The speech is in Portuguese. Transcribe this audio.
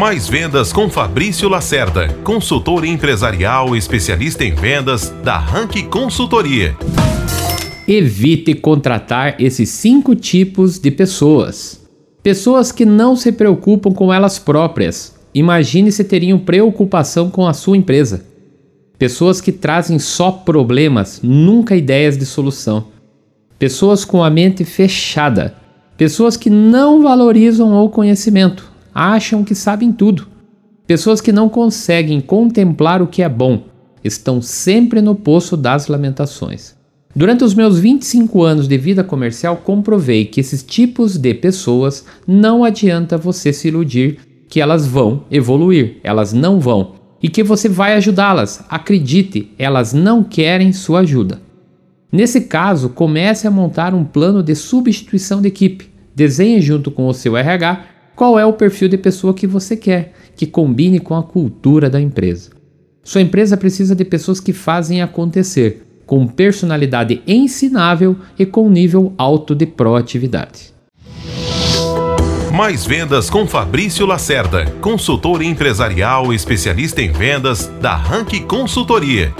Mais vendas com Fabrício Lacerda, consultor empresarial especialista em vendas da Rank Consultoria. Evite contratar esses cinco tipos de pessoas. Pessoas que não se preocupam com elas próprias. Imagine se teriam preocupação com a sua empresa. Pessoas que trazem só problemas, nunca ideias de solução. Pessoas com a mente fechada. Pessoas que não valorizam o conhecimento acham que sabem tudo. Pessoas que não conseguem contemplar o que é bom, estão sempre no poço das lamentações. Durante os meus 25 anos de vida comercial, comprovei que esses tipos de pessoas não adianta você se iludir que elas vão evoluir, elas não vão, e que você vai ajudá-las. Acredite, elas não querem sua ajuda. Nesse caso, comece a montar um plano de substituição de equipe. Desenhe junto com o seu RH qual é o perfil de pessoa que você quer, que combine com a cultura da empresa. Sua empresa precisa de pessoas que fazem acontecer, com personalidade ensinável e com nível alto de proatividade. Mais vendas com Fabrício Lacerda, consultor empresarial especialista em vendas da Rank Consultoria.